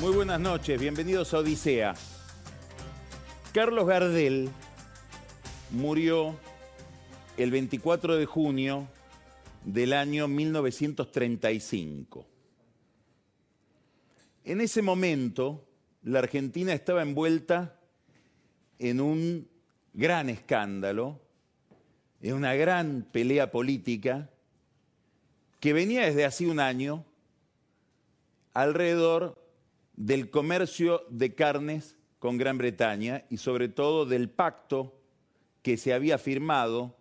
Muy buenas noches, bienvenidos a Odisea. Carlos Gardel murió el 24 de junio del año 1935. En ese momento, la Argentina estaba envuelta en un gran escándalo, en una gran pelea política que venía desde hace un año alrededor del comercio de carnes con Gran Bretaña y sobre todo del pacto que se había firmado,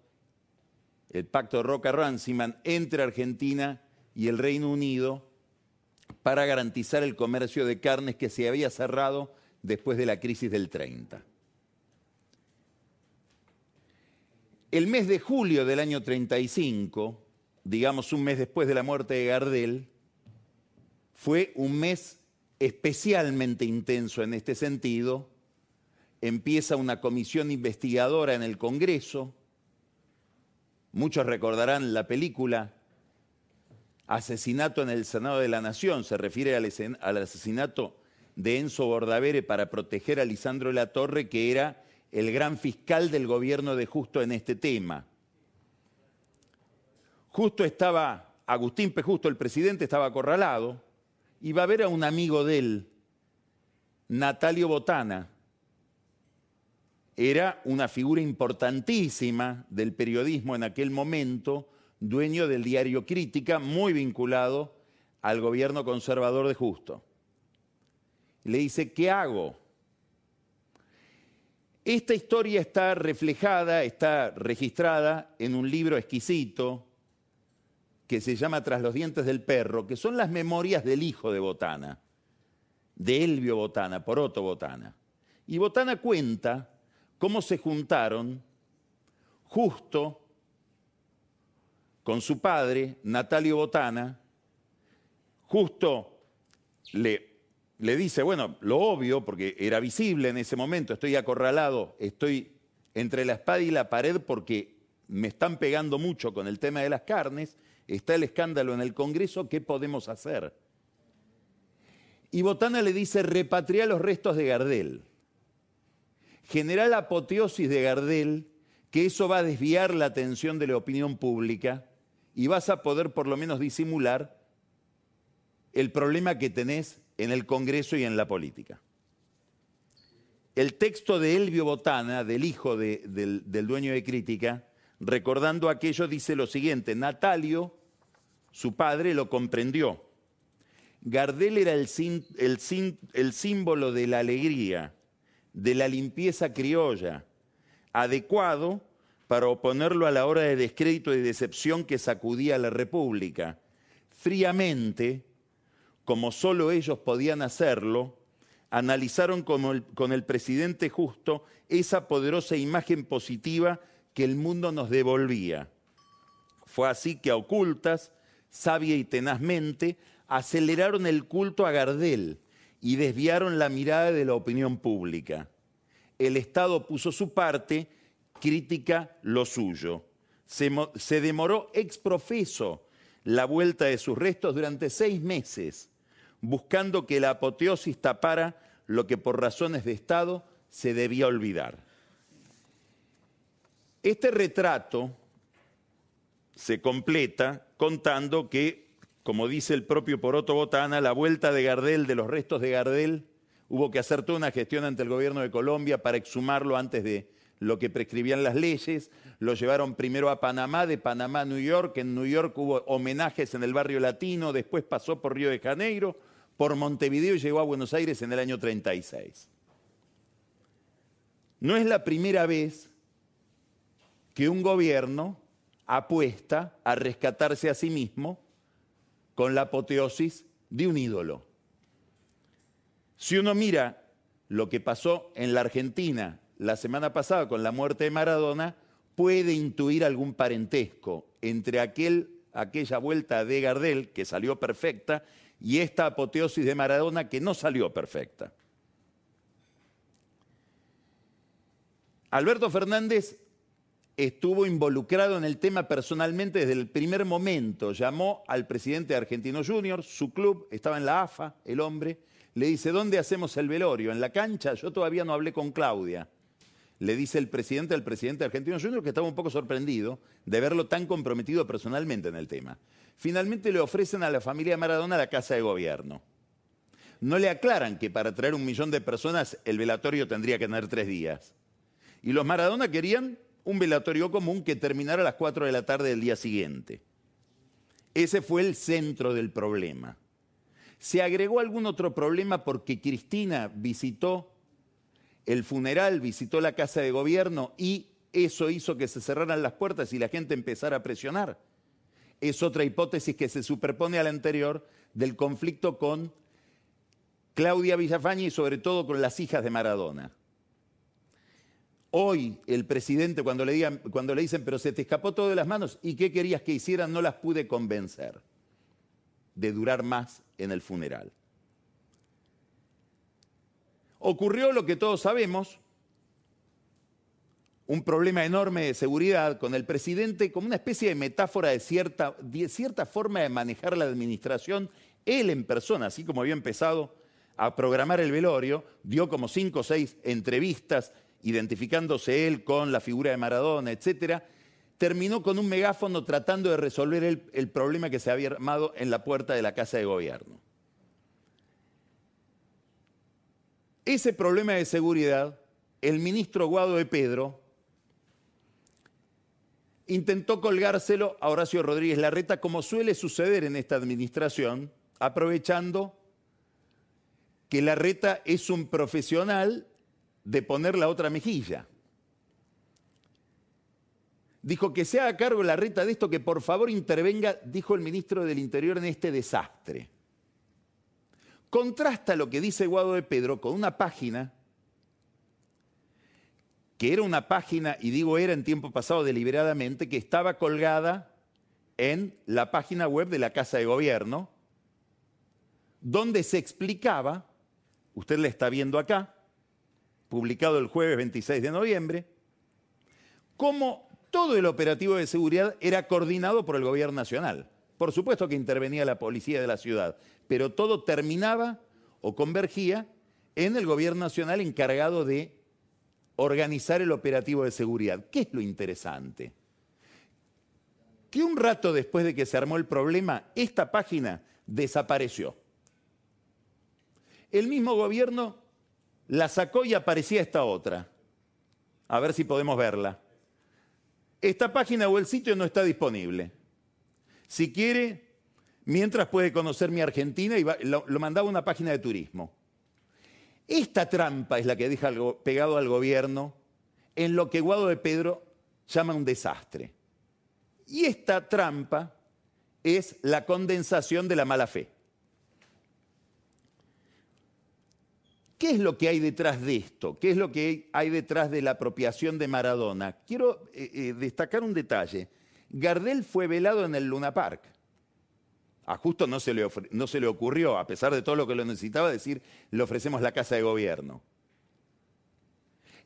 el pacto Roca-Ranciman, entre Argentina y el Reino Unido para garantizar el comercio de carnes que se había cerrado después de la crisis del 30. El mes de julio del año 35, digamos un mes después de la muerte de Gardel, fue un mes especialmente intenso en este sentido. Empieza una comisión investigadora en el Congreso. Muchos recordarán la película Asesinato en el Senado de la Nación. Se refiere al, asesinato de Enzo Bordavere para proteger a Lisandro La Torre, que era el gran fiscal del gobierno de Justo en este tema. Justo estaba, Agustín P. Justo, el presidente, estaba acorralado y va a ver a un amigo de él, Natalio Botana. Era una figura importantísima del periodismo en aquel momento, dueño del diario Crítica, muy vinculado al gobierno conservador de Justo. Le dice, ¿qué hago? Esta historia está reflejada, está registrada en un libro exquisito que se llama Tras los dientes del perro, que son las memorias del hijo de Botana, de Elvio Botana, Poroto Botana. Y Botana cuenta cómo se juntaron justo con su padre, Natalio Botana, justo le, le dice, bueno, lo obvio, porque era visible en ese momento, estoy acorralado, estoy entre la espada y la pared porque me están pegando mucho con el tema de las carnes, está el escándalo en el Congreso, ¿qué podemos hacer? Y Botana le dice, repatria los restos de Gardel. General apoteosis de Gardel, que eso va a desviar la atención de la opinión pública y vas a poder por lo menos disimular el problema que tenés en el Congreso y en la política. El texto de Elvio Botana, del hijo del, del dueño de Crítica, recordando aquello, dice lo siguiente, Natalio su padre lo comprendió. Gardel era el, símbolo de la alegría, de la limpieza criolla, adecuado para oponerlo a la hora de descrédito y decepción que sacudía a la República. Fríamente, como solo ellos podían hacerlo, analizaron con el presidente justo esa poderosa imagen positiva que el mundo nos devolvía. Fue así que a ocultas sabia y tenazmente, aceleraron el culto a Gardel y desviaron la mirada de la opinión pública. El Estado puso su parte, crítica lo suyo. Se, demoró exprofeso la vuelta de sus restos durante seis meses, buscando que la apoteosis tapara lo que por razones de Estado se debía olvidar. Este retrato se completa contando que, como dice el propio Poroto Botana, la vuelta de Gardel, de los restos de Gardel, hubo que hacer toda una gestión ante el gobierno de Colombia para exhumarlo antes de lo que prescribían las leyes. Lo llevaron primero a Panamá, de Panamá a New York. En New York hubo homenajes en el barrio latino, después pasó por Río de Janeiro, por Montevideo y llegó a Buenos Aires en el año 36. No es la primera vez que un gobierno apuesta a rescatarse a sí mismo con la apoteosis de un ídolo. Si uno mira lo que pasó en la Argentina la semana pasada con la muerte de Maradona, puede intuir algún parentesco entre aquel, aquella vuelta de Gardel, que salió perfecta, y esta apoteosis de Maradona, que no salió perfecta. Alberto Fernández estuvo involucrado en el tema personalmente desde el primer momento. Llamó al presidente de Argentino Junior, su club, estaba en la AFA, el hombre, le dice, ¿dónde hacemos el velorio? ¿En la cancha? Yo todavía no hablé con Claudia. Le dice el presidente al presidente de Argentino Junior que estaba un poco sorprendido de verlo tan comprometido personalmente en el tema. Finalmente le ofrecen a la familia Maradona la casa de gobierno. No le aclaran que para traer un millón de personas el velatorio tendría que tener tres días. Y los Maradona querían un velatorio común que terminara a las 4 de la tarde del día siguiente. Ese fue el centro del problema. Se agregó algún otro problema porque Cristina visitó el funeral, visitó la casa de gobierno y eso hizo que se cerraran las puertas y la gente empezara a presionar. Es otra hipótesis que se superpone a la anterior del conflicto con Claudia Villafañe y sobre todo con las hijas de Maradona. Hoy el presidente cuando le, digan, cuando le dicen, pero se te escapó todo de las manos, ¿y qué querías que hicieran? No las pude convencer de durar más en el funeral. Ocurrió lo que todos sabemos, un problema enorme de seguridad con el presidente como una especie de metáfora de cierta, de cierta forma de manejar la administración, él en persona, así como había empezado a programar el velorio, dio como cinco o seis entrevistas identificándose él con la figura de Maradona, etcétera, terminó con un megáfono tratando de resolver el, el, problema que se había armado en la puerta de la Casa de Gobierno. Ese problema de seguridad, el ministro Guado de Pedro intentó colgárselo a Horacio Rodríguez Larreta, como suele suceder en esta administración, aprovechando que Larreta es un profesional de poner la otra mejilla. Dijo que se haga cargo la reta de esto, que por favor intervenga, dijo el ministro del Interior, en este desastre. Contrasta lo que dice Guado de Pedro con una página que era una página, y digo era en tiempo pasado deliberadamente, que estaba colgada en la página web de la Casa de Gobierno, donde se explicaba, usted la está viendo acá, publicado el jueves 26 de noviembre, cómo todo el operativo de seguridad era coordinado por el gobierno nacional. Por supuesto que intervenía la policía de la ciudad, pero todo terminaba o convergía en el gobierno nacional encargado de organizar el operativo de seguridad. ¿Qué es lo interesante? Que un rato después de que se armó el problema, esta página desapareció. El mismo gobierno la sacó y aparecía esta otra. A ver si podemos verla. Esta página o el sitio no está disponible. Si quiere, mientras puede conocer mi Argentina y lo, lo mandaba a una página de turismo. Esta trampa es la que deja pegado al gobierno en lo que Guado de Pedro llama un desastre. Y esta trampa es la condensación de la mala fe. ¿Qué es lo que hay detrás de esto? ¿Qué es lo que hay detrás de la apropiación de Maradona? Quiero eh, eh, destacar un detalle. Gardel fue velado en el Luna Park. A Justo no se, le no se le ocurrió, a pesar de todo lo que lo necesitaba, decir, le ofrecemos la casa de gobierno.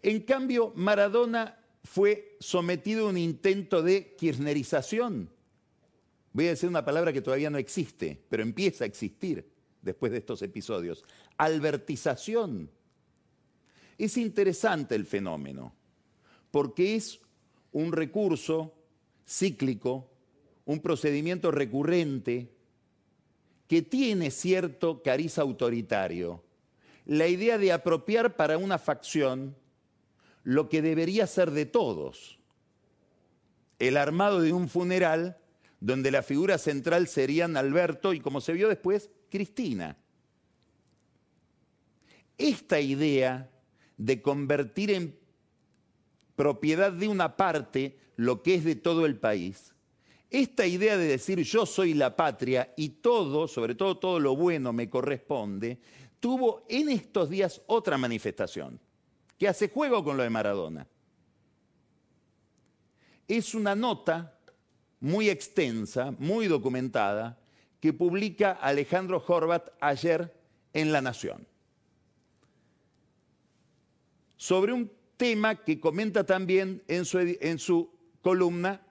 En cambio, Maradona fue sometido a un intento de kirchnerización. Voy a decir una palabra que todavía no existe, pero empieza a existir después de estos episodios. Albertización. Es interesante el fenómeno, porque es un recurso cíclico, un procedimiento recurrente que tiene cierto cariz autoritario. La idea de apropiar para una facción lo que debería ser de todos. El armado de un funeral donde la figura central serían Alberto y, como se vio después, Cristina. Esta idea de convertir en propiedad de una parte lo que es de todo el país, esta idea de decir yo soy la patria y todo, sobre todo todo lo bueno me corresponde, tuvo en estos días otra manifestación, que hace juego con lo de Maradona. Es una nota muy extensa, muy documentada, que publica Alejandro Horvat ayer en La Nación. Sobre un tema que comenta también en su, en su columna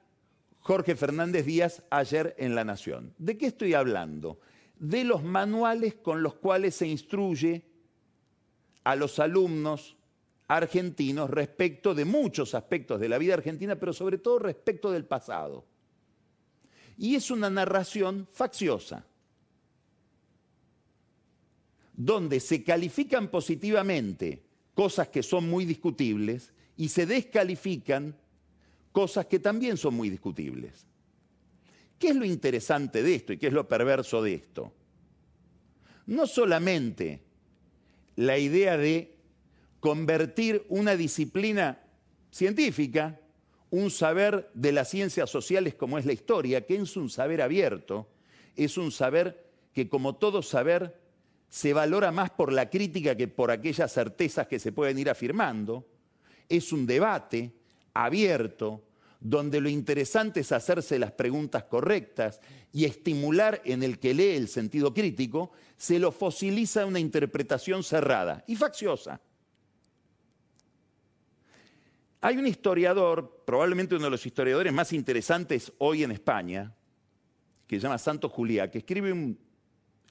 Jorge Fernández Díaz ayer en La Nación. ¿De qué estoy hablando? De los manuales con los cuales se instruye a los alumnos argentinos respecto de muchos aspectos de la vida argentina, pero sobre todo respecto del pasado. Y es una narración facciosa, donde se califican positivamente cosas que son muy discutibles y se descalifican cosas que también son muy discutibles. ¿Qué es lo interesante de esto y qué es lo perverso de esto? No solamente la idea de convertir una disciplina científica, un saber de las ciencias sociales como es la historia, que es un saber abierto, es un saber que como todo saber se valora más por la crítica que por aquellas certezas que se pueden ir afirmando, es un debate abierto, donde lo interesante es hacerse las preguntas correctas y estimular en el que lee el sentido crítico, se lo fosiliza una interpretación cerrada y facciosa. Hay un historiador, probablemente uno de los historiadores más interesantes hoy en España, que se llama Santo Juliá, que escribe un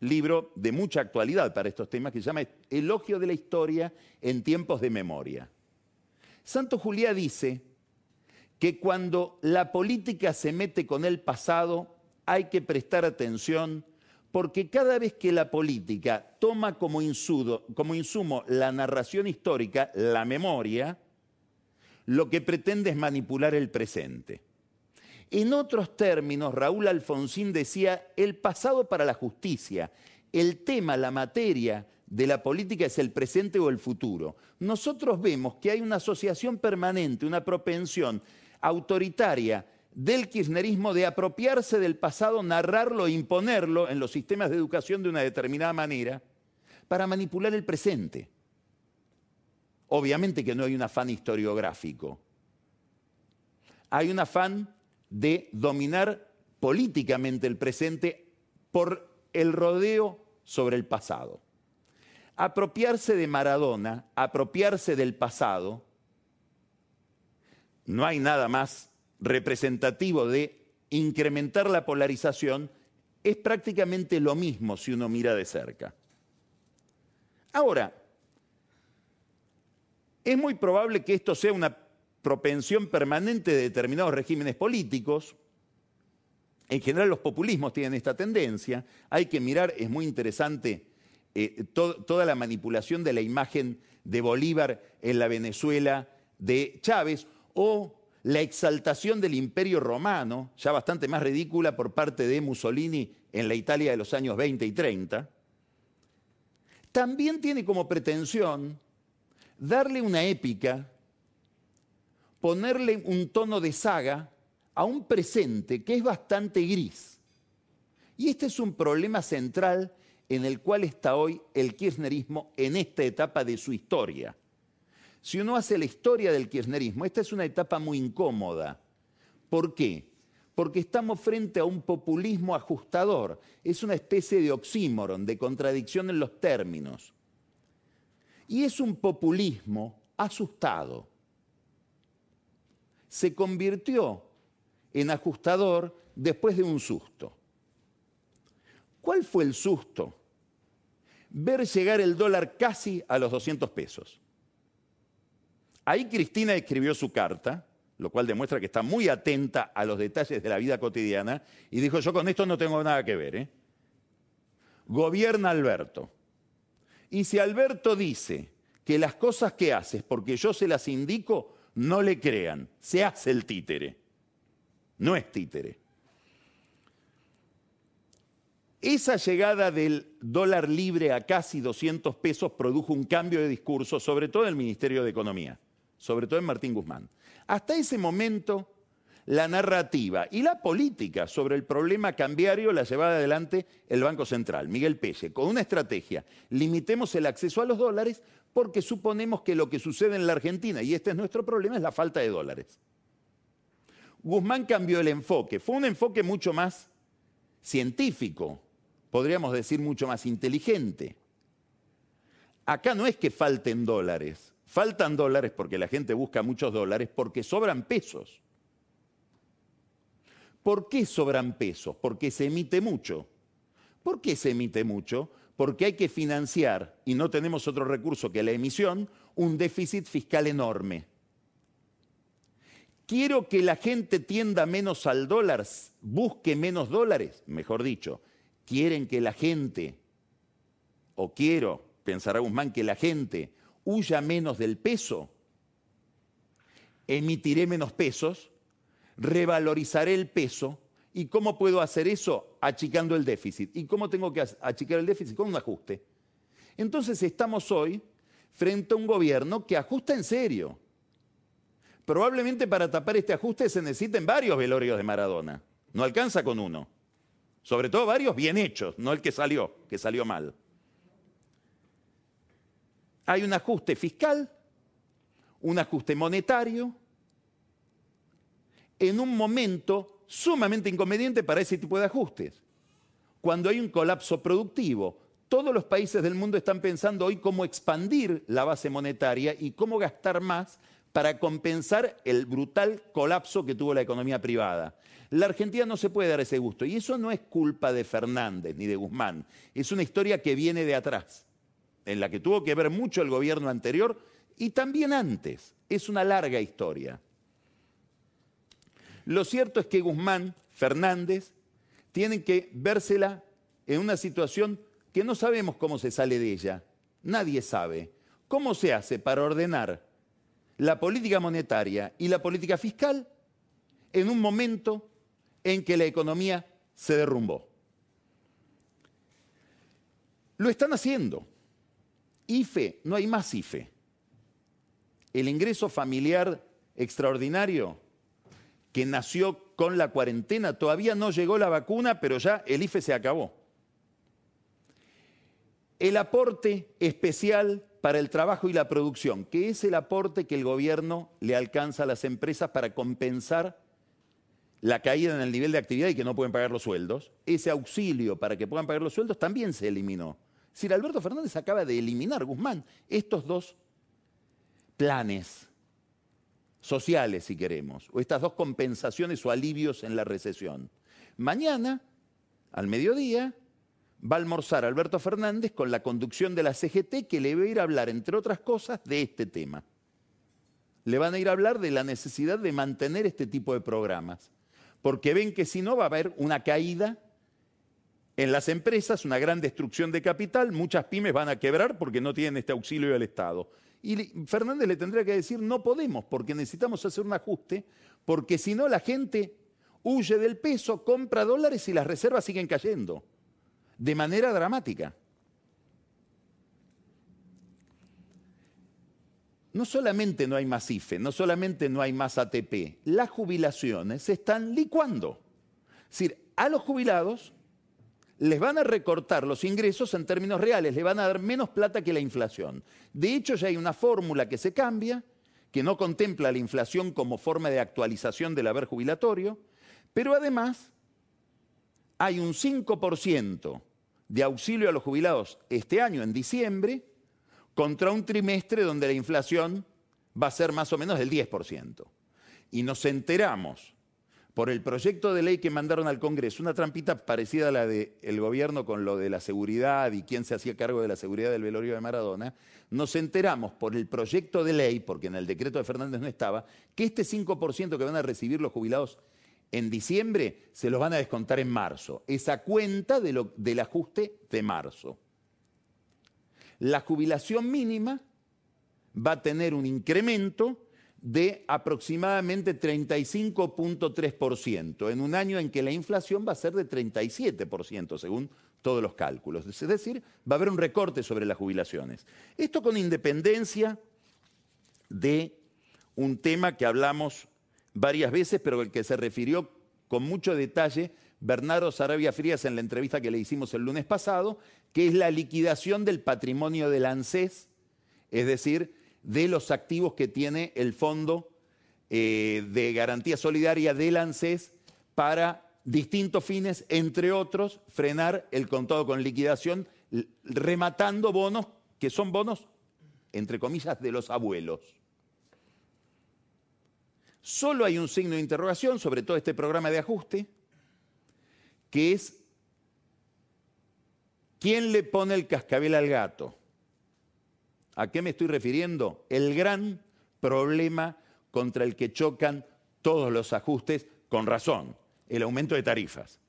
libro de mucha actualidad para estos temas, que se llama Elogio de la Historia en tiempos de memoria. Santo Juliá dice que cuando la política se mete con el pasado hay que prestar atención porque cada vez que la política toma como, como insumo la narración histórica, la memoria, lo que pretende es manipular el presente. En otros términos, Raúl Alfonsín decía, el pasado para la justicia, el tema, la materia de la política es el presente o el futuro. Nosotros vemos que hay una asociación permanente, una propensión autoritaria del kirchnerismo de apropiarse del pasado, narrarlo e imponerlo en los sistemas de educación de una determinada manera para manipular el presente. Obviamente que no hay un afán historiográfico. Hay un afán de dominar políticamente el presente por el rodeo sobre el pasado. Apropiarse de Maradona, apropiarse del pasado, no hay nada más representativo de incrementar la polarización, es prácticamente lo mismo si uno mira de cerca. Ahora, es muy probable que esto sea una propensión permanente de determinados regímenes políticos. En general los populismos tienen esta tendencia. Hay que mirar, es muy interesante, eh, toda la manipulación de la imagen de Bolívar en la Venezuela de Chávez o la exaltación del imperio romano, ya bastante más ridícula por parte de Mussolini en la Italia de los años 20 y 30, también tiene como pretensión darle una épica, ponerle un tono de saga a un presente que es bastante gris. Y este es un problema central en el cual está hoy el kirchnerismo en esta etapa de su historia. Si uno hace la historia del kirchnerismo, esta es una etapa muy incómoda. ¿Por qué? Porque estamos frente a un populismo ajustador. Es una especie de oxímoron, de contradicción en los términos. Y es un populismo asustado. Se convirtió en ajustador después de un susto. ¿Cuál fue el susto? Ver llegar el dólar casi a los 200 pesos. Ahí Cristina escribió su carta, lo cual demuestra que está muy atenta a los detalles de la vida cotidiana, y dijo, yo con esto no tengo nada que ver. ¿eh? Gobierna Alberto. Y si Alberto dice que las cosas que haces, porque yo se las indico, no le crean, se hace el títere. No es títere. Esa llegada del dólar libre a casi 200 pesos produjo un cambio de discurso, sobre todo en el Ministerio de Economía sobre todo en Martín Guzmán. Hasta ese momento, la narrativa y la política sobre el problema cambiario la llevaba adelante el Banco Central, Miguel Pelle, con una estrategia. Limitemos el acceso a los dólares porque suponemos que lo que sucede en la Argentina, y este es nuestro problema, es la falta de dólares. Guzmán cambió el enfoque, fue un enfoque mucho más científico, podríamos decir mucho más inteligente. Acá no es que falten dólares, Faltan dólares porque la gente busca muchos dólares porque sobran pesos. ¿Por qué sobran pesos? Porque se emite mucho. ¿Por qué se emite mucho? Porque hay que financiar, y no tenemos otro recurso que la emisión, un déficit fiscal enorme. Quiero que la gente tienda menos al dólar, busque menos dólares, mejor dicho. Quieren que la gente, o quiero, pensará Guzmán, que la gente huya menos del peso. Emitiré menos pesos, revalorizaré el peso. ¿Y cómo puedo hacer eso? Achicando el déficit. ¿Y cómo tengo que achicar el déficit? Con un ajuste. Entonces estamos hoy frente a un gobierno que ajusta en serio Probablemente para tapar este ajuste se necesiten varios velorios de Maradona. No alcanza con uno. Sobre todo varios bien hechos, no el que salió, que salió mal. Hay un ajuste fiscal, un ajuste monetario, en un momento sumamente inconveniente para ese tipo de ajustes. Cuando hay un colapso productivo, todos los países del mundo están pensando hoy cómo expandir la base monetaria y cómo gastar más para compensar el brutal colapso que tuvo la economía privada. La Argentina no se puede dar ese gusto y eso no es culpa de Fernández ni de Guzmán, es una historia que viene de atrás, en la que tuvo que ver mucho el gobierno anterior y también antes. Es una larga historia. Lo cierto es que Guzmán, Fernández, tienen que vérsela en una situación que no sabemos cómo se sale de ella. Nadie sabe. ¿Cómo se hace para ordenar la política monetaria y la política fiscal en un momento en que la economía se derrumbó. Lo están haciendo. IFE, no hay más IFE. El ingreso familiar extraordinario que nació con la cuarentena, todavía no llegó la vacuna, pero ya el IFE se acabó. El aporte especial para el trabajo y la producción, que es el aporte que el gobierno le alcanza a las empresas para compensar la caída en el nivel de actividad y que no pueden pagar los sueldos, ese auxilio para que puedan pagar los sueldos también se eliminó. Si Alberto Fernández acaba de eliminar, Guzmán, estos dos planes sociales, si queremos, o estas dos compensaciones o alivios en la recesión. Mañana, al mediodía, va a almorzar Alberto Fernández con la conducción de la CGT que le va a ir a hablar, entre otras cosas, de este tema. Le van a ir a hablar de la necesidad de mantener este tipo de programas, porque ven que si no va a haber una caída en las empresas, una gran destrucción de capital, muchas pymes van a quebrar porque no tienen este auxilio del Estado. Y Fernández le tendría que decir, no podemos, porque necesitamos hacer un ajuste, porque si no la gente huye del peso, compra dólares y las reservas siguen cayendo de manera dramática. No solamente no hay más IFE, no solamente no hay más ATP, las jubilaciones se están licuando. Es decir, a los jubilados les van a recortar los ingresos en términos reales, les van a dar menos plata que la inflación. De hecho, ya hay una fórmula que se cambia, que no contempla la inflación como forma de actualización del haber jubilatorio, pero además hay un 5% de auxilio a los jubilados este año, en diciembre, contra un trimestre donde la inflación va a ser más o menos del 10%. Y nos enteramos por el proyecto de ley que mandaron al Congreso, una trampita parecida a la del gobierno con lo de la seguridad y quién se hacía cargo de la seguridad del velorio de Maradona, nos enteramos por el proyecto de ley, porque en el decreto de Fernández no estaba, que este 5% que van a recibir los jubilados en diciembre se los van a descontar en marzo. Esa cuenta del ajuste de marzo. La jubilación mínima va a tener un incremento de aproximadamente 35.3%, en un año en que la inflación va a ser de 37%, según todos los cálculos. Es decir, va a haber un recorte sobre las jubilaciones. Esto con independencia de un tema que hablamos varias veces, pero el que se refirió con mucho detalle Bernardo Sarabia Frías en la entrevista que le hicimos el lunes pasado, que es la liquidación del patrimonio del ANSES, es decir, de los activos que tiene el Fondo eh, de Garantía Solidaria del ANSES para distintos fines, entre otros, frenar el contado con liquidación, rematando bonos que son bonos, entre comillas, de los abuelos. Solo hay un signo de interrogación sobre todo este programa de ajuste, que es ¿quién le pone el cascabel al gato? ¿A qué me estoy refiriendo? El gran problema contra el que chocan todos los ajustes, con razón, el aumento de tarifas.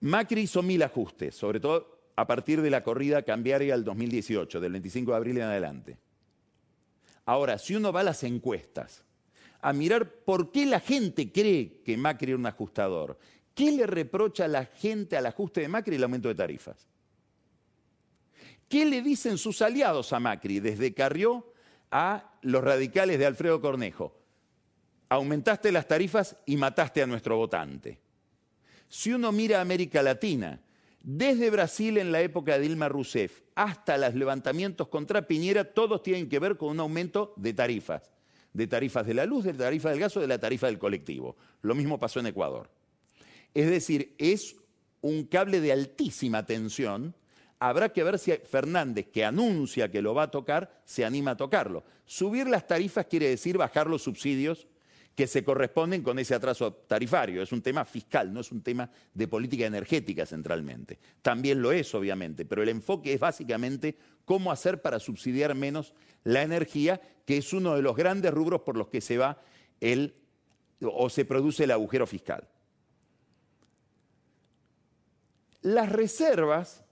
Macri hizo mil ajustes, sobre todo a partir de la corrida cambiaria del 2018, del 25 de abril en adelante. Ahora, si uno va a las encuestas a mirar por qué la gente cree que Macri es un ajustador, ¿qué le reprocha a la gente al ajuste de Macri el aumento de tarifas? ¿Qué le dicen sus aliados a Macri, desde Carrió a los radicales de Alfredo Cornejo? Aumentaste las tarifas y mataste a nuestro votante. Si uno mira a América Latina, desde Brasil en la época de Dilma Rousseff hasta los levantamientos contra Piñera, todos tienen que ver con un aumento de tarifas. De tarifas de la luz, de tarifa del gas o de la tarifa del colectivo. Lo mismo pasó en Ecuador. Es decir, es un cable de altísima tensión habrá que ver si Fernández, que anuncia que lo va a tocar, se anima a tocarlo. Subir las tarifas quiere decir bajar los subsidios que se corresponden con ese atraso tarifario. Es un tema fiscal, no es un tema de política energética centralmente. También lo es, obviamente, pero el enfoque es básicamente cómo hacer para subsidiar menos la energía, que es uno de los grandes rubros por los que se va el o se produce el agujero fiscal. Las reservas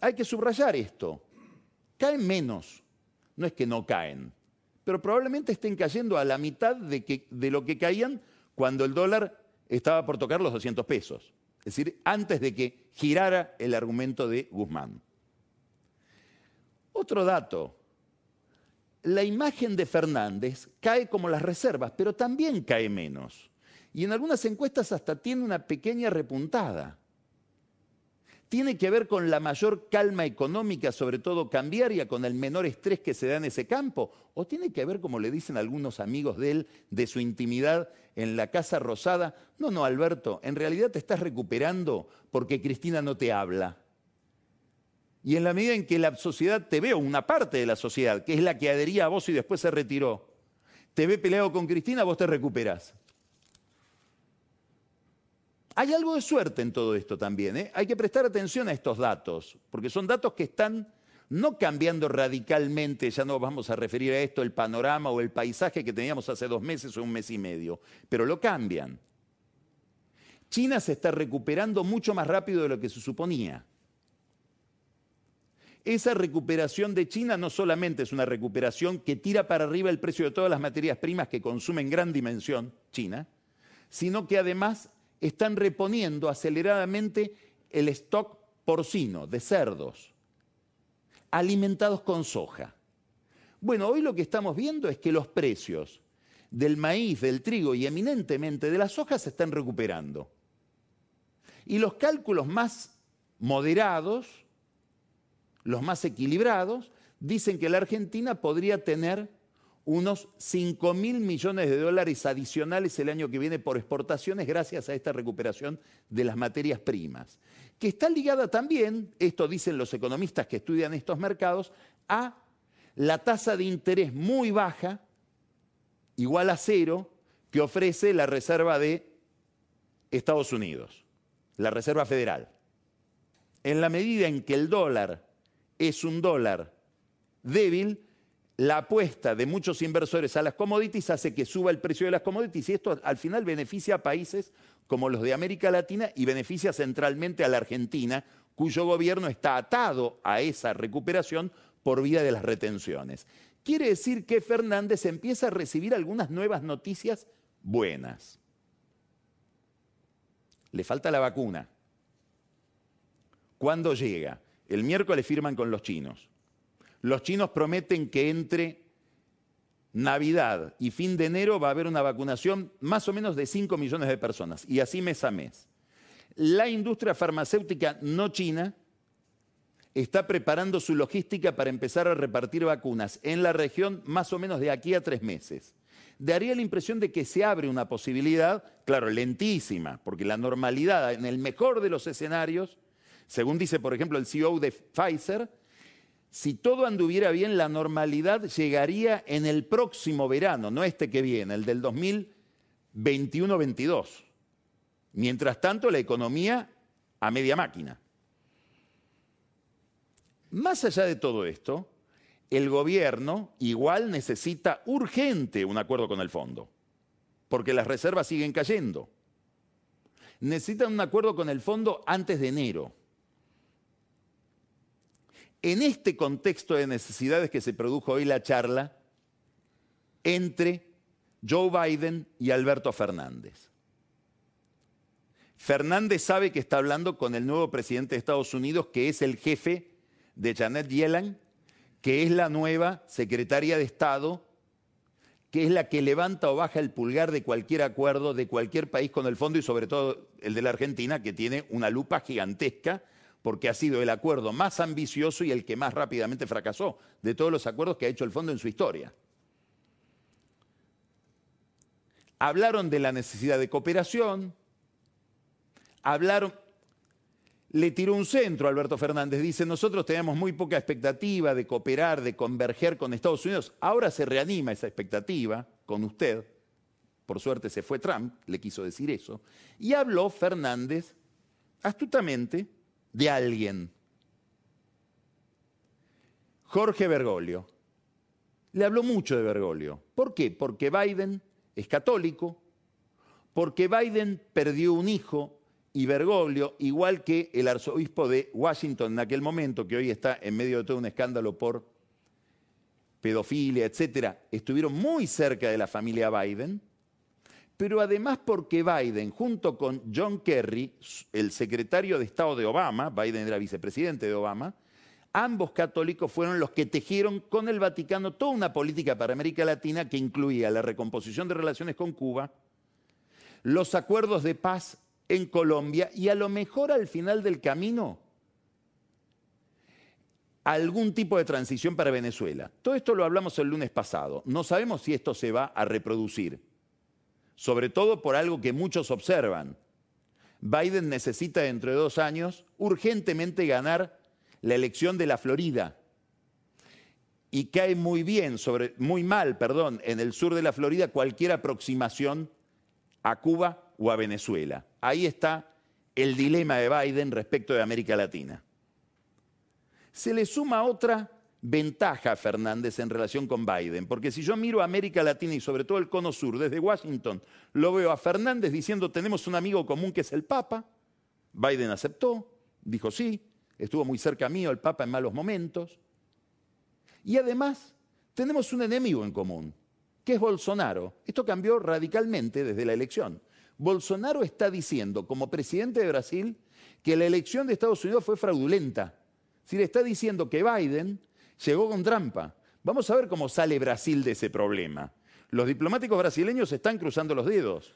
hay que subrayar esto. Caen menos. No es que no caen, pero probablemente estén cayendo a la mitad de, lo que caían cuando el dólar estaba por tocar los 200 pesos. Es decir, antes de que girara el argumento de Guzmán. Otro dato. La imagen de Fernández cae como las reservas, pero también cae menos. Y en algunas encuestas hasta tiene una pequeña repuntada tiene que ver con la mayor calma económica, sobre todo cambiaria, con el menor estrés que se da en ese campo? ¿O tiene que ver, como le dicen algunos amigos de él, de su intimidad en la Casa Rosada? No, no, Alberto, en realidad te estás recuperando porque Cristina no te habla. Y en la medida en que la sociedad te ve, o una parte de la sociedad, que es la que adhería a vos y después se retiró, te ve peleado con Cristina, vos te recuperás. Hay algo de suerte en todo esto también. ¿eh? Hay que prestar atención a estos datos, porque son datos que están no cambiando radicalmente, ya no vamos a referir a esto, el panorama o el paisaje que teníamos hace dos meses o un mes y medio, pero lo cambian. China se está recuperando mucho más rápido de lo que se suponía. Esa recuperación de China no solamente es una recuperación que tira para arriba el precio de todas las materias primas que consumen gran dimensión China, sino que además están reponiendo aceleradamente el stock porcino de cerdos alimentados con soja. Bueno, hoy lo que estamos viendo es que los precios del maíz, del trigo y eminentemente de la soja se están recuperando. Y los cálculos más moderados, los más equilibrados, dicen que la Argentina podría tener unos 5 mil millones de dólares adicionales el año que viene por exportaciones gracias a esta recuperación de las materias primas, que está ligada también, esto dicen los economistas que estudian estos mercados, a la tasa de interés muy baja, igual a cero, que ofrece la Reserva de Estados Unidos, la Reserva Federal. En la medida en que el dólar es un dólar débil, la apuesta de muchos inversores a las commodities hace que suba el precio de las commodities y esto al final beneficia a países como los de América Latina y beneficia centralmente a la Argentina, cuyo gobierno está atado a esa recuperación por vía de las retenciones. Quiere decir que Fernández empieza a recibir algunas nuevas noticias buenas. Le falta la vacuna. ¿Cuándo llega? El miércoles firman con los chinos. Los chinos prometen que entre Navidad y fin de enero va a haber una vacunación más o menos de 5 millones de personas, y así mes a mes. La industria farmacéutica no china está preparando su logística para empezar a repartir vacunas en la región más o menos de aquí a tres meses. Daría la impresión de que se abre una posibilidad, claro, lentísima, porque la normalidad, en el mejor de los escenarios, según dice por ejemplo el CEO de Pfizer, si todo anduviera bien, la normalidad llegaría en el próximo verano, no este que viene, el del 2021-22. Mientras tanto, la economía a media máquina. Más allá de todo esto, el gobierno igual necesita urgente un acuerdo con el fondo, porque las reservas siguen cayendo. Necesitan un acuerdo con el fondo antes de enero. En este contexto de necesidades que se produjo hoy la charla entre Joe Biden y Alberto Fernández. Fernández sabe que está hablando con el nuevo presidente de Estados Unidos, que es el jefe de Janet Yellen, que es la nueva secretaria de Estado, que es la que levanta o baja el pulgar de cualquier acuerdo de cualquier país con el fondo y sobre todo el de la Argentina, que tiene una lupa gigantesca porque ha sido el acuerdo más ambicioso y el que más rápidamente fracasó de todos los acuerdos que ha hecho el fondo en su historia. Hablaron de la necesidad de cooperación, hablaron, le tiró un centro a Alberto Fernández. Dice, nosotros teníamos muy poca expectativa de cooperar, de converger con Estados Unidos. Ahora se reanima esa expectativa con usted. Por suerte se fue Trump, le quiso decir eso. Y habló Fernández astutamente de alguien. Jorge Bergoglio. Le habló mucho de Bergoglio. ¿Por qué? Porque Biden es católico, porque Biden perdió un hijo y Bergoglio, igual que el arzobispo de Washington en aquel momento, que hoy está en medio de todo un escándalo por pedofilia, etcétera, estuvieron muy cerca de la familia Biden, pero además porque Biden, junto con John Kerry, el secretario de Estado de Obama, Biden era vicepresidente de Obama, ambos católicos fueron los que tejieron con el Vaticano toda una política para América Latina que incluía la recomposición de relaciones con Cuba, los acuerdos de paz en Colombia y a lo mejor al final del camino algún tipo de transición para Venezuela. Todo esto lo hablamos el lunes pasado. No sabemos si esto se va a reproducir, sobre todo por algo que muchos observan. Biden necesita dentro de dos años urgentemente ganar la elección de la Florida. Y cae muy bien, sobre, muy mal, perdón, en el sur de la Florida cualquier aproximación a Cuba o a Venezuela. Ahí está el dilema de Biden respecto de América Latina. Se le suma otra ventaja Fernández en relación con Biden, porque si yo miro a América Latina y sobre todo el cono sur desde Washington, lo veo a Fernández diciendo tenemos un amigo común que es el Papa, Biden aceptó, dijo sí, estuvo muy cerca mío el Papa en malos momentos, y además tenemos un enemigo en común, que es Bolsonaro. Esto cambió radicalmente desde la elección. Bolsonaro está diciendo, como presidente de Brasil, que la elección de Estados Unidos fue fraudulenta. Si le está diciendo que Biden llegó con trampa. Vamos a ver cómo sale Brasil de ese problema. Los diplomáticos brasileños están cruzando los dedos.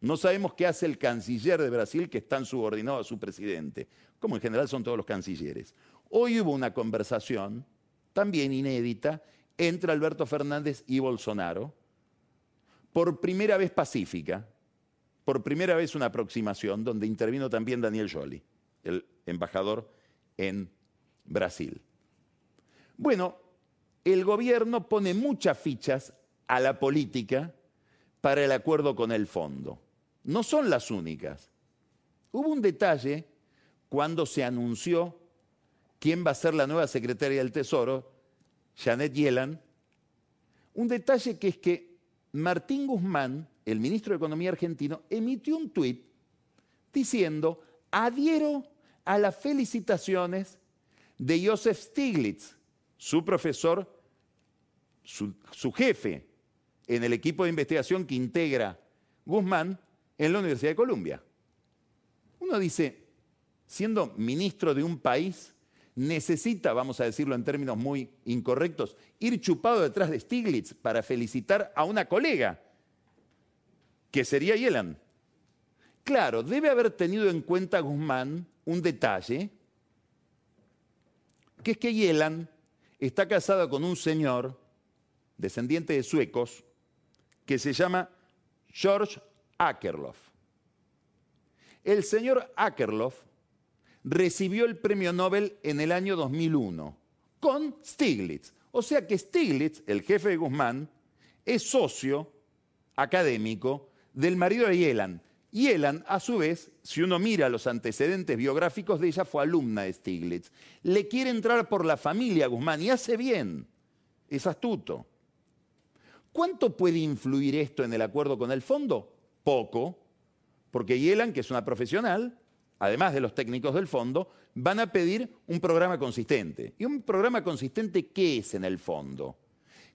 No sabemos qué hace el canciller de Brasil que está subordinado a su presidente, como en general son todos los cancilleres. Hoy hubo una conversación, también inédita, entre Alberto Fernández y Bolsonaro, por primera vez pacífica, por primera vez una aproximación donde intervino también Daniel Joly, el embajador en Brasil. Bueno, el gobierno pone muchas fichas a la política para el acuerdo con el fondo. No son las únicas. Hubo un detalle cuando se anunció quién va a ser la nueva secretaria del Tesoro, Janet Yellen, un detalle que es que Martín Guzmán el ministro de Economía argentino emitió un tuit diciendo, adhiero a las felicitaciones de Joseph Stiglitz, su profesor, su, jefe en el equipo de investigación que integra Guzmán en la Universidad de Columbia. Uno dice, siendo ministro de un país, necesita, vamos a decirlo en términos muy incorrectos, ir chupado detrás de Stiglitz para felicitar a una colega que sería Yellen. Claro, debe haber tenido en cuenta Guzmán un detalle, que es que Yellen está casada con un señor, descendiente de suecos, que se llama George Akerlof. El señor Akerlof recibió el premio Nobel en el año 2001, con Stiglitz. O sea que Stiglitz, el jefe de Guzmán, es socio académico del marido de Yelland. Yelland, a su vez, si uno mira los antecedentes biográficos de ella, fue alumna de Stiglitz. Le quiere entrar por la familia Guzmán y hace bien, es astuto. ¿Cuánto puede influir esto en el acuerdo con el fondo? Poco, porque Yelland, que es una profesional, además de los técnicos del fondo, van a pedir un programa consistente. ¿Y un programa consistente qué es en el fondo?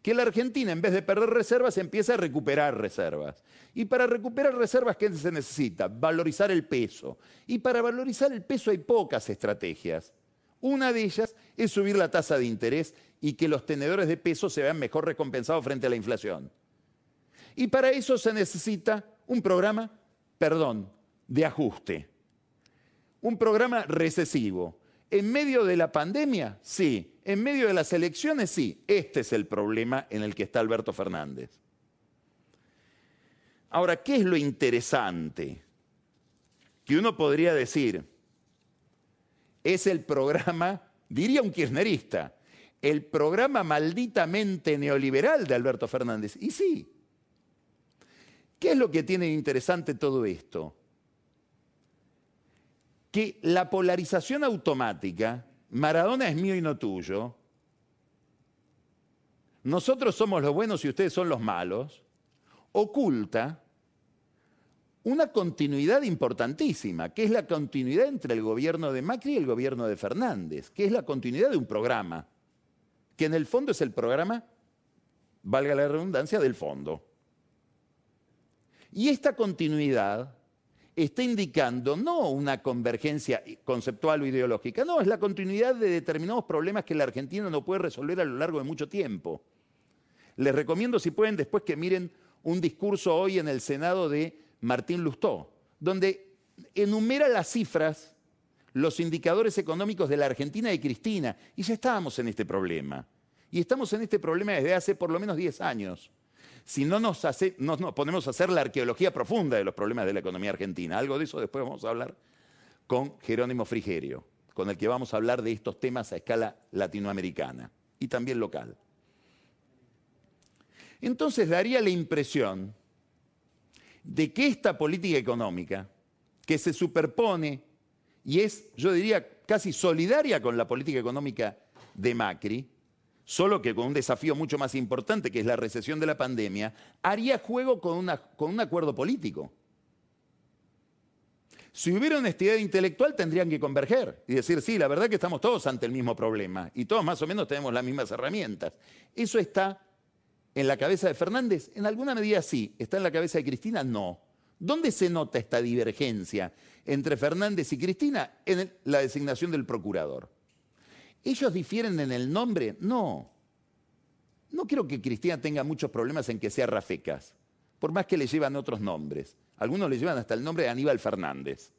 Que la Argentina, en vez de perder reservas, empieza a recuperar reservas. Y para recuperar reservas, ¿qué se necesita? Valorizar el peso. Y para valorizar el peso hay pocas estrategias. Una de ellas es subir la tasa de interés y que los tenedores de peso se vean mejor recompensados frente a la inflación. Y para eso se necesita un programa, perdón, de ajuste un programa recesivo. En medio de la pandemia, sí. En medio de las elecciones, sí. Este es el problema en el que está Alberto Fernández. Ahora, ¿qué es lo interesante? Que uno podría decir, es el programa, diría un kirchnerista, el programa malditamente neoliberal de Alberto Fernández. Y sí. ¿Qué es lo que tiene interesante todo esto? que la polarización automática, Maradona es mío y no tuyo, nosotros somos los buenos y ustedes son los malos, oculta una continuidad importantísima, que es la continuidad entre el gobierno de Macri y el gobierno de Fernández, que es la continuidad de un programa, que en el fondo es el programa, valga la redundancia, del fondo. Y esta continuidad está indicando no una convergencia conceptual o ideológica, no, es la continuidad de determinados problemas que la Argentina no puede resolver a lo largo de mucho tiempo. Les recomiendo, si pueden, después que miren un discurso hoy en el Senado de Martín Lustó, donde enumera las cifras, los indicadores económicos de la Argentina de Cristina, y ya estábamos en este problema. Y estamos en este problema desde hace por lo menos 10 años si no nos, ponemos a hacer la arqueología profunda de los problemas de la economía argentina. Algo de eso después vamos a hablar con Jerónimo Frigerio, con el que vamos a hablar de estos temas a escala latinoamericana y también local. Entonces daría la impresión de que esta política económica, que se superpone y es, yo diría, casi solidaria con la política económica de Macri, solo que con un desafío mucho más importante, que es la recesión de la pandemia, haría juego con, con un acuerdo político. Si hubiera honestidad intelectual tendrían que converger y decir, sí, la verdad que estamos todos ante el mismo problema y todos más o menos tenemos las mismas herramientas. ¿Eso está en la cabeza de Fernández? En alguna medida sí. ¿Está en la cabeza de Cristina? No. ¿Dónde se nota esta divergencia entre Fernández y Cristina? En la designación del procurador. ¿Ellos difieren en el nombre? No. No quiero que Cristina tenga muchos problemas en que sea Rafecas, por más que le llevan otros nombres. Algunos le llevan hasta el nombre de Aníbal Fernández.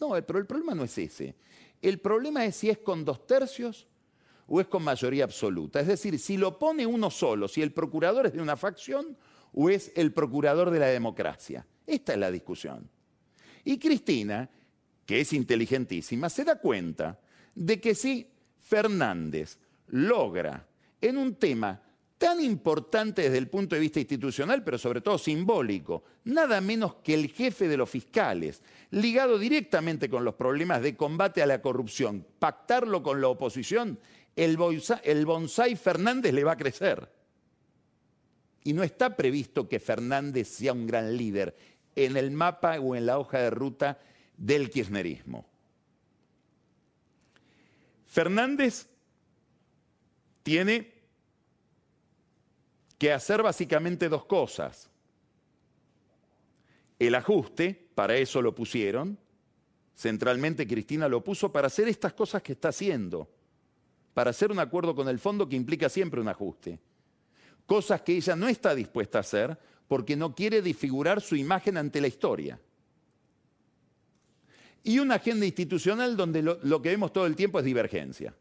No, pero el problema no es ese. El problema es si es con dos tercios o es con mayoría absoluta. Es decir, si lo pone uno solo, si el procurador es de una facción o es el procurador de la democracia. Esta es la discusión. Y Cristina, que es inteligentísima, se da cuenta de que si Fernández logra en un tema tan importante desde el punto de vista institucional, pero sobre todo simbólico, nada menos que el jefe de los fiscales, ligado directamente con los problemas de combate a la corrupción, pactarlo con la oposición, el bonsai Fernández le va a crecer. Y no está previsto que Fernández sea un gran líder en el mapa o en la hoja de ruta del kirchnerismo. Fernández tiene que hacer básicamente dos cosas. El ajuste, para eso lo pusieron, centralmente Cristina lo puso para hacer estas cosas que está haciendo, para hacer un acuerdo con el fondo que implica siempre un ajuste. Cosas que ella no está dispuesta a hacer porque no quiere disfigurar su imagen ante la historia y una agenda institucional donde lo, que vemos todo el tiempo es divergencia.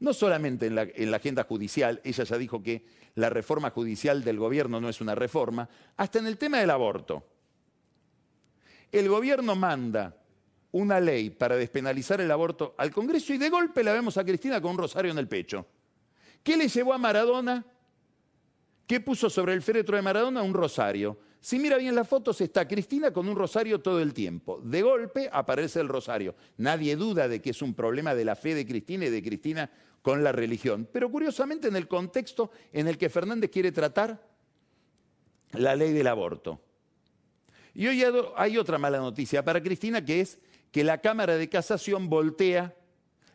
No solamente en la, en la, agenda judicial, ella ya dijo que la reforma judicial del gobierno no es una reforma, hasta en el tema del aborto. El gobierno manda una ley para despenalizar el aborto al Congreso y de golpe la vemos a Cristina con un rosario en el pecho. ¿Qué le llevó a Maradona? ¿Qué puso sobre el féretro de Maradona? Un rosario. Si mira bien las fotos, está Cristina con un rosario todo el tiempo. De golpe aparece el rosario. Nadie duda de que es un problema de la fe de Cristina y de Cristina con la religión. Pero curiosamente en el contexto en el que Fernández quiere tratar la ley del aborto. Y hoy hay otra mala noticia para Cristina, que es que la Cámara de Casación voltea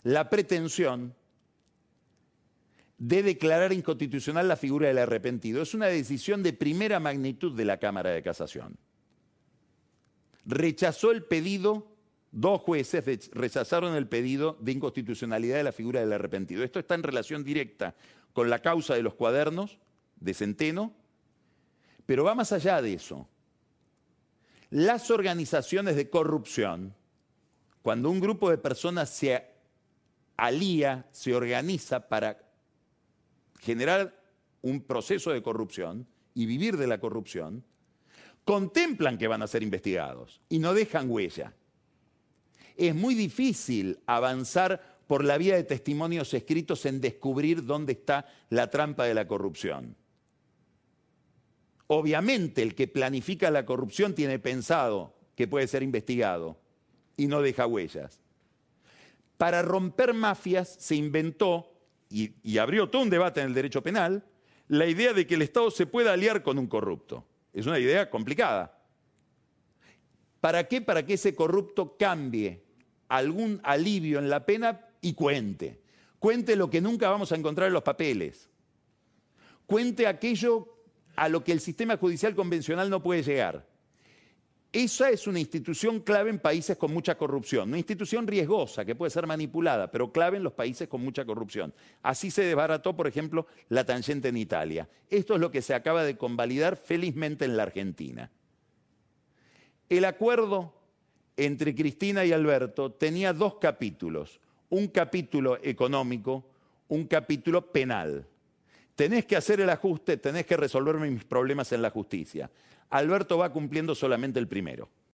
la pretensión de declarar inconstitucional la figura del arrepentido. Es una decisión de primera magnitud de la Cámara de Casación. Rechazó el pedido, dos jueces rechazaron el pedido de inconstitucionalidad de la figura del arrepentido. Esto está en relación directa con la causa de los cuadernos de Centeno, pero va más allá de eso. Las organizaciones de corrupción, cuando un grupo de personas se alía, se organiza para generar un proceso de corrupción y vivir de la corrupción, contemplan que van a ser investigados y no dejan huella. Es muy difícil avanzar por la vía de testimonios escritos en descubrir dónde está la trampa de la corrupción. Obviamente el que planifica la corrupción tiene pensado que puede ser investigado y no deja huellas. Para romper mafias se inventó, y, abrió todo un debate en el derecho penal, la idea de que el Estado se pueda aliar con un corrupto. Es una idea complicada. ¿Para qué? Para que ese corrupto cambie algún alivio en la pena y cuente. Cuente lo que nunca vamos a encontrar en los papeles. Cuente aquello a lo que el sistema judicial convencional no puede llegar. Esa es una institución clave en países con mucha corrupción, una institución riesgosa que puede ser manipulada, pero clave en los países con mucha corrupción. Así se desbarató, por ejemplo, la tangente en Italia. Esto es lo que se acaba de convalidar felizmente en la Argentina. El acuerdo entre Cristina y Alberto tenía dos capítulos, un capítulo económico, un capítulo penal tenés que hacer el ajuste, tenés que resolverme mis problemas en la justicia. Alberto va cumpliendo solamente el primero.